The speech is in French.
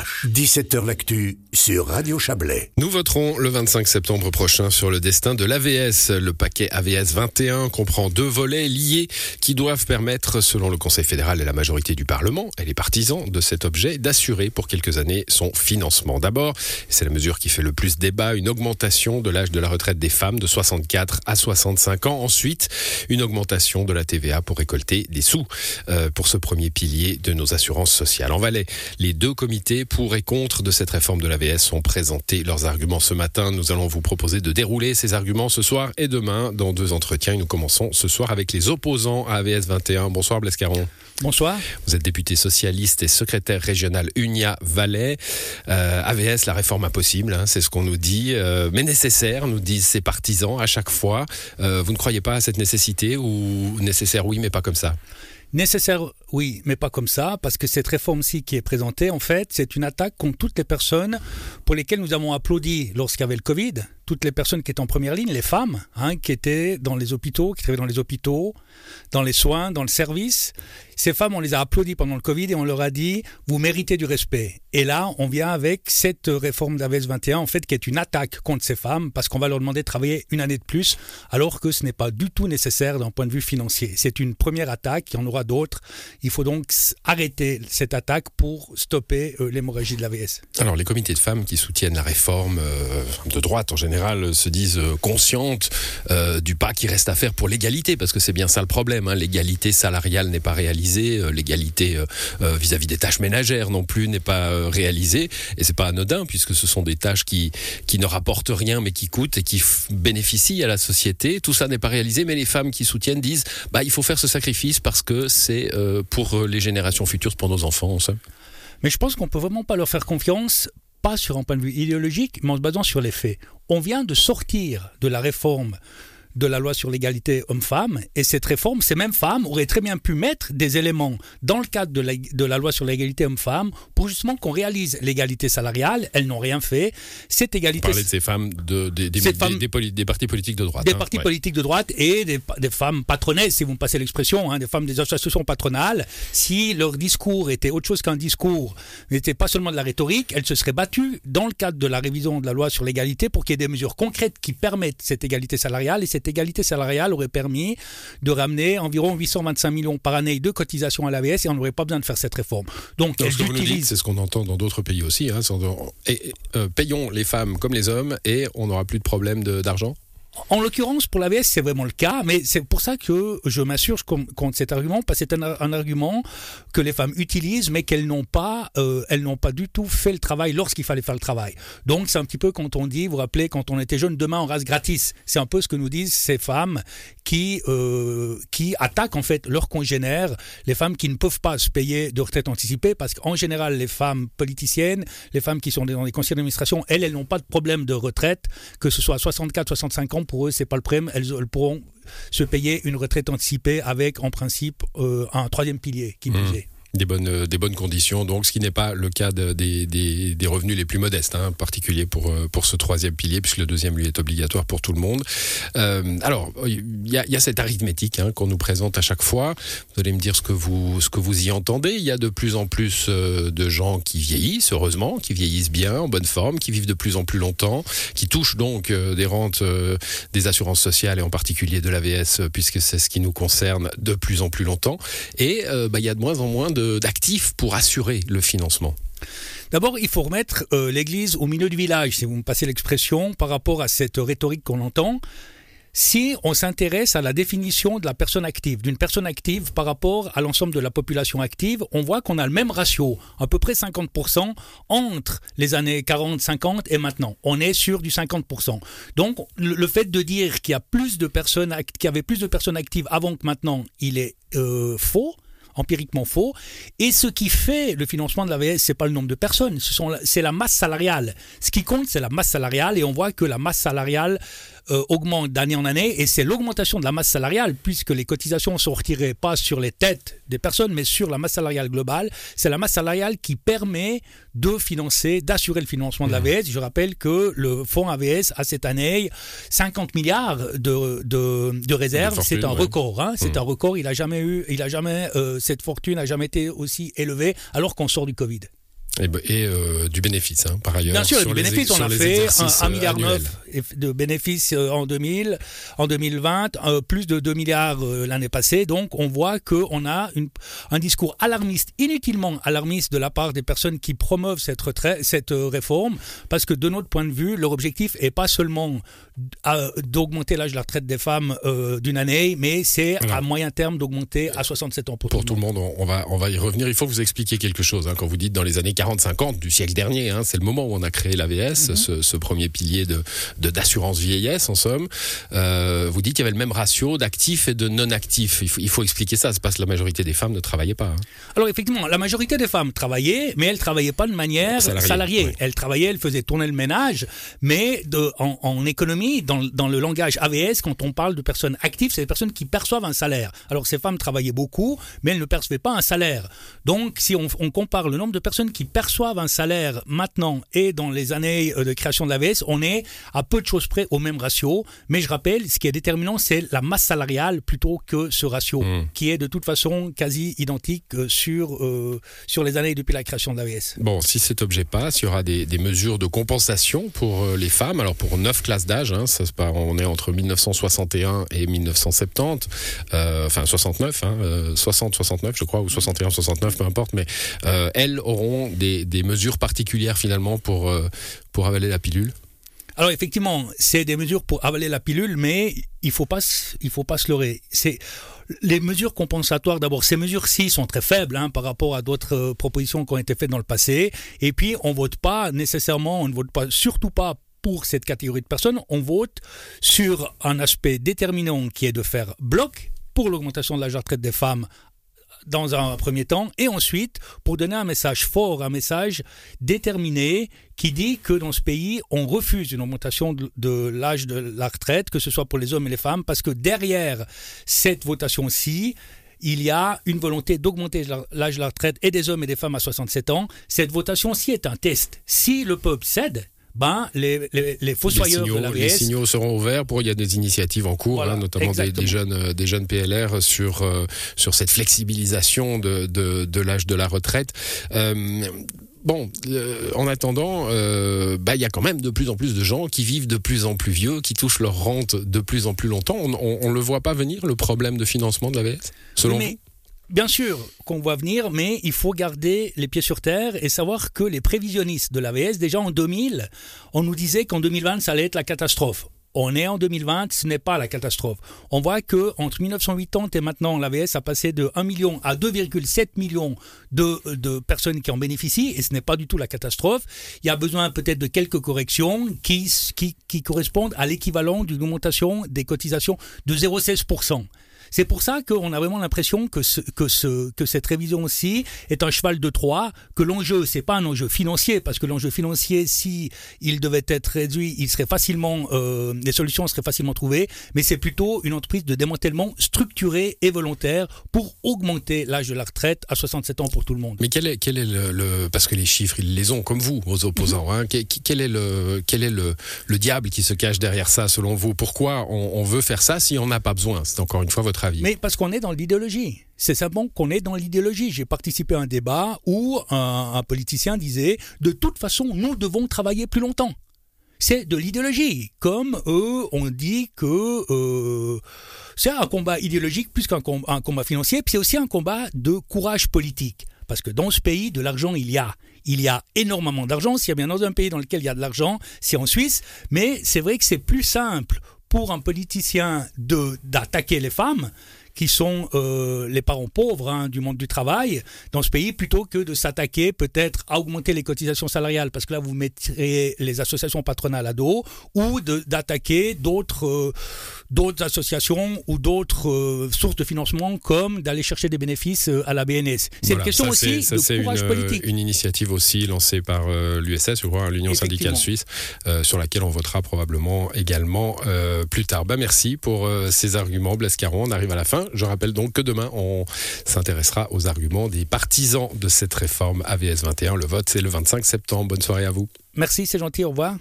Эрмитаж. 17h l'actu sur Radio Chablais. Nous voterons le 25 septembre prochain sur le destin de l'AVS. Le paquet AVS 21 comprend deux volets liés qui doivent permettre, selon le Conseil fédéral et la majorité du Parlement et les partisans de cet objet, d'assurer pour quelques années son financement. D'abord, c'est la mesure qui fait le plus débat, une augmentation de l'âge de la retraite des femmes de 64 à 65 ans. Ensuite, une augmentation de la TVA pour récolter des sous euh, pour ce premier pilier de nos assurances sociales. En Valais, les deux comités pour et contre de cette réforme de l'AVS ont présenté leurs arguments ce matin. Nous allons vous proposer de dérouler ces arguments ce soir et demain dans deux entretiens. Et nous commençons ce soir avec les opposants à AVS 21. Bonsoir Blaise Caron. Bonsoir. Vous êtes député socialiste et secrétaire régional Unia Valais. Euh, AVS, la réforme impossible, hein, c'est ce qu'on nous dit, euh, mais nécessaire, nous disent ses partisans à chaque fois. Euh, vous ne croyez pas à cette nécessité ou nécessaire, oui, mais pas comme ça? Nécessaire, oui, mais pas comme ça, parce que cette réforme-ci qui est présentée, en fait, c'est une attaque contre toutes les personnes pour lesquelles nous avons applaudi lorsqu'il y avait le Covid, toutes les personnes qui étaient en première ligne, les femmes, hein, qui étaient dans les hôpitaux, qui travaillaient dans les hôpitaux, dans les soins, dans le service. Ces femmes, on les a applaudis pendant le Covid et on leur a dit, vous méritez du respect. Et là, on vient avec cette réforme d'AVS 21, en fait, qui est une attaque contre ces femmes, parce qu'on va leur demander de travailler une année de plus, alors que ce n'est pas du tout nécessaire d'un point de vue financier. C'est une première attaque, il y en aura d'autres. Il faut donc arrêter cette attaque pour stopper euh, l'hémorragie de l'AVS. Alors, les comités de femmes qui soutiennent la réforme euh, de droite en général se disent euh, conscientes du pas qui reste à faire pour l'égalité, parce que c'est bien ça le problème. Hein. L'égalité salariale n'est pas réalisée, l'égalité vis-à-vis des tâches ménagères non plus n'est pas réalisée, et c'est pas anodin puisque ce sont des tâches qui qui ne rapportent rien mais qui coûtent et qui bénéficient à la société. Tout ça n'est pas réalisé, mais les femmes qui soutiennent disent bah il faut faire ce sacrifice parce que c'est pour les générations futures, pour nos enfants. Mais je pense qu'on peut vraiment pas leur faire confiance pas sur un point de vue idéologique, mais en se basant sur les faits. On vient de sortir de la réforme de la loi sur l'égalité homme-femme. Et cette réforme, ces mêmes femmes auraient très bien pu mettre des éléments dans le cadre de la, de la loi sur l'égalité homme-femme pour justement qu'on réalise l'égalité salariale. Elles n'ont rien fait. Cette égalité. Vous parlez de ces femmes, de, des, des, des, partis politiques de droite. Des hein, partis politiques de droite et des, femmes patronaises, si vous me passez l'expression, hein, des femmes des associations patronales. Si leur discours était autre chose qu'un discours, n'était pas seulement de la rhétorique, elles se seraient battues dans le cadre de la révision de la loi sur l'égalité pour qu'il y ait des mesures concrètes qui permettent cette égalité salariale et cette égalité salariale aurait permis de ramener environ 825 millions par année de cotisations à l'AVS et on n'aurait pas besoin de faire cette réforme. Donc, ce que vous nous dites, c'est ce qu'on entend dans d'autres pays aussi. Hein, et, euh, payons les femmes comme les hommes et on n'aura plus de problème d'argent? En l'occurrence, pour l'AVS, c'est vraiment le cas, mais c'est pour ça que je m'assure contre cet argument, parce que c'est un, argument que les femmes utilisent, mais qu'elles n'ont pas, euh, elles n'ont pas du tout fait le travail lorsqu'il fallait faire le travail. Donc c'est un petit peu quand on dit, vous vous rappelez, quand on était jeune, demain on rase gratis. C'est un peu ce que nous disent ces femmes qui euh, qui attaquent en fait leurs congénères, les femmes qui ne peuvent pas se payer de retraite anticipée, parce qu'en général les femmes politiciennes, les femmes qui sont dans les conseils d'administration, elles, elles n'ont pas de problème de retraite, que ce soit à 64, 65 ans pour eux, c'est pas le problème. Elles, pourront se payer une retraite anticipée avec, en principe, euh, un troisième pilier qui mmh. Des bonnes, euh, des bonnes conditions, donc ce qui n'est pas le cas de, des, des, des, revenus les plus modestes, hein, en particulier pour, euh, pour ce troisième pilier, puisque le deuxième lui est obligatoire pour tout le monde. Euh, alors, il y a, cette arithmétique hein, qu'on nous présente à chaque fois. Vous allez me dire ce que vous, ce que vous y entendez. Il y a de plus en plus de gens qui vieillissent, heureusement, qui vieillissent bien, en bonne forme, qui vivent de plus en plus longtemps, qui touchent donc des rentes des assurances sociales et en particulier de l'AVS, puisque c'est ce qui nous concerne de plus en plus longtemps. Et bah, il y a de moins en moins de d'actifs pour assurer le financement D'abord, il faut remettre euh, l'Église au milieu du village, si vous me passez l'expression, par rapport à cette rhétorique qu'on entend. Si on s'intéresse à la définition de la personne active, d'une personne active par rapport à l'ensemble de la population active, on voit qu'on a le même ratio, à peu près 50%, entre les années 40, 50 et maintenant. On est sur du 50%. Donc, le fait de dire qu'il y a y avait plus de personnes actives avant que maintenant, il est euh, faux empiriquement faux. Et ce qui fait le financement de l'AVS, c'est pas le nombre de personnes, c'est la masse salariale. Ce qui compte, c'est la masse salariale, et on voit que la masse salariale euh, augmente d'année en année, et c'est l'augmentation de la masse salariale, puisque les cotisations sont retirées pas sur les têtes des personnes, mais sur la masse salariale globale. C'est la masse salariale qui permet de financer, d'assurer le financement de l'AVS. Je rappelle que le fonds AVS a cette année 50 milliards de, de, réserves. C'est un record. Hein. C'est mmh. un record. Il a jamais eu, il a jamais, euh, cette fortune n'a jamais été aussi élevée, alors qu'on sort du Covid. Et, euh, du bénéfice, hein, par ailleurs. Bien sûr, du bénéfice, on a fait un, milliard neuf de bénéfices euh, en 2000, en 2020, euh, plus de 2 milliards l'année passée. Donc, on voit qu'on a une, un discours alarmiste, inutilement alarmiste de la part des personnes qui promeuvent cette, cette réforme, parce que de notre point de vue, leur objectif est pas seulement d'augmenter l'âge de la retraite des femmes d'une année, mais c'est à moyen terme d'augmenter à 67 ans pour, tout, le monde. On va, on va y revenir. Il faut vous expliquer quelque chose hein, quand vous dites dans les années 40-50 du siècle dernier. Hein, c'est le moment où on a créé l'AVS, mhm. ce, ce, premier pilier de d'assurance vieillesse en somme. Euh, vous dites qu'il y avait le même ratio d'actifs et de non-actifs. Il, faut, expliquer ça. C'est parce que la majorité des femmes ne travaillaient pas. Hein. Alors effectivement, la majorité des femmes travaillaient, mais elles travaillaient pas de manière salariée. Elles travaillaient, elles faisaient tourner le ménage, mais de, en, en économie, dans, dans le langage AVS, quand on parle de personnes actives, c'est des personnes qui perçoivent un salaire. Alors ces femmes travaillaient beaucoup, mais elles ne percevaient pas un salaire. Donc si on, on compare le nombre de personnes qui perçoivent un salaire maintenant et dans les années euh, de création de l'AVS, on est à peu de choses près au même ratio. Mais je rappelle, ce qui est déterminant, c'est la masse salariale plutôt que ce ratio, hmm. qui est de toute façon quasi identique euh, sur, euh, sur les années depuis la création de l'AVS. Bon, si cet objet passe, il y aura des, des mesures de compensation pour les femmes. Alors pour neuf classes d'âge, hein, ça, on est entre 1961 et 1970, enfin 69, hein, 60, 69 je crois, ou 61, 69, peu importe, mais elles auront des, mesures particulières finalement pour, euh, pour avaler la pilule alors effectivement, c'est des mesures pour avaler la pilule, mais il faut pas faut pas se leurrer. C'est les mesures compensatoires. D'abord, ces mesures-ci sont très faibles hein, par rapport à d'autres euh, propositions qui ont été faites dans le passé. Et puis, on vote pas nécessairement, on ne vote pas, surtout pas pour cette catégorie de personnes. On vote sur un aspect déterminant qui est de faire bloc pour l'augmentation de l'âge de retraite des femmes dans un premier temps, et ensuite pour donner un message fort, un message déterminé qui dit que dans ce pays, on refuse une augmentation de, l'âge de la retraite, que ce soit pour les hommes et les femmes, parce que derrière cette votation-ci, il y a une volonté d'augmenter l'âge de la retraite et des hommes et des femmes à 67 ans. Cette votation-ci est un test. Si le peuple cède, ben, les, les, les fossoyeurs signaux, de la Les signaux seront ouverts pour, il y a des initiatives en cours, hein, notamment des, jeunes, euh, des jeunes PLR sur, euh, sur cette flexibilisation de, de, de l'âge de la retraite. Euh, bon, en attendant, bah, il y a quand même de plus en plus de gens qui vivent de plus en plus vieux, qui touchent leur rente de plus en plus longtemps. On ne le voit pas venir, le problème de financement de la VS, selon vous? Bien sûr qu'on voit venir, mais il faut garder les pieds sur terre et savoir que les prévisionnistes de l'AVS, déjà en 2000, on nous disait qu'en 2020, ça allait être la catastrophe. On est en 2020, ce n'est pas la catastrophe. On voit que entre 1980 et maintenant, l'AVS a passé de 1 million à 2,7 millions de, personnes qui en bénéficient, et ce n'est pas du tout la catastrophe. Il y a besoin peut-être de quelques corrections qui correspondent à l'équivalent d'une augmentation des cotisations de 0,16%. C'est pour ça qu'on a vraiment l'impression que, ce, que, ce, que cette révision aussi est un cheval de Troie, que l'enjeu, c'est pas un enjeu financier, parce que l'enjeu financier, si il devait être réduit, il serait facilement, euh, les solutions seraient facilement trouvées, mais c'est plutôt une entreprise de démantèlement structurée et volontaire pour augmenter l'âge de la retraite à 67 ans pour tout le monde. Mais quel est, quel est le, parce que les chiffres, ils les ont comme vous, aux opposants, hein, quel est le, quel est le, le diable qui se cache derrière ça, selon vous? Pourquoi on, on veut faire ça si on n'a pas besoin? C'est encore une fois votre mais parce qu'on est dans l'idéologie. C'est simplement qu'on est dans l'idéologie. J'ai participé à un débat où un, politicien disait de toute façon, nous devons travailler plus longtemps. C'est de l'idéologie. Comme eux, on dit que euh, c'est un combat idéologique plus qu'un combat, financier, puis c'est aussi un combat de courage politique. Parce que dans ce pays, de l'argent, il y a. Il y a énormément d'argent. S'il y a bien dans un pays dans lequel il y a de l'argent, c'est en Suisse. Mais c'est vrai que c'est plus simple pour un politicien d'attaquer les femmes qui sont euh, les parents pauvres hein, du monde du travail dans ce pays, plutôt que de s'attaquer peut-être à augmenter les cotisations salariales, parce que là vous mettrez les associations patronales à dos, ou d'attaquer d'autres euh, d'autres associations ou d'autres euh, sources de financement, comme d'aller chercher des bénéfices à la BNS. C'est une question aussi de courage une, politique. Une initiative aussi lancée par l'USS, crois, l'Union syndicale suisse, sur laquelle on votera probablement également plus tard. Bah merci pour ces arguments, Blaise Caron. On arrive à la fin. Je rappelle donc que demain, on s'intéressera aux arguments des partisans de cette réforme AVS 21. Le vote, c'est le 25 septembre. Bonne soirée à vous. Merci, c'est gentil. Au revoir.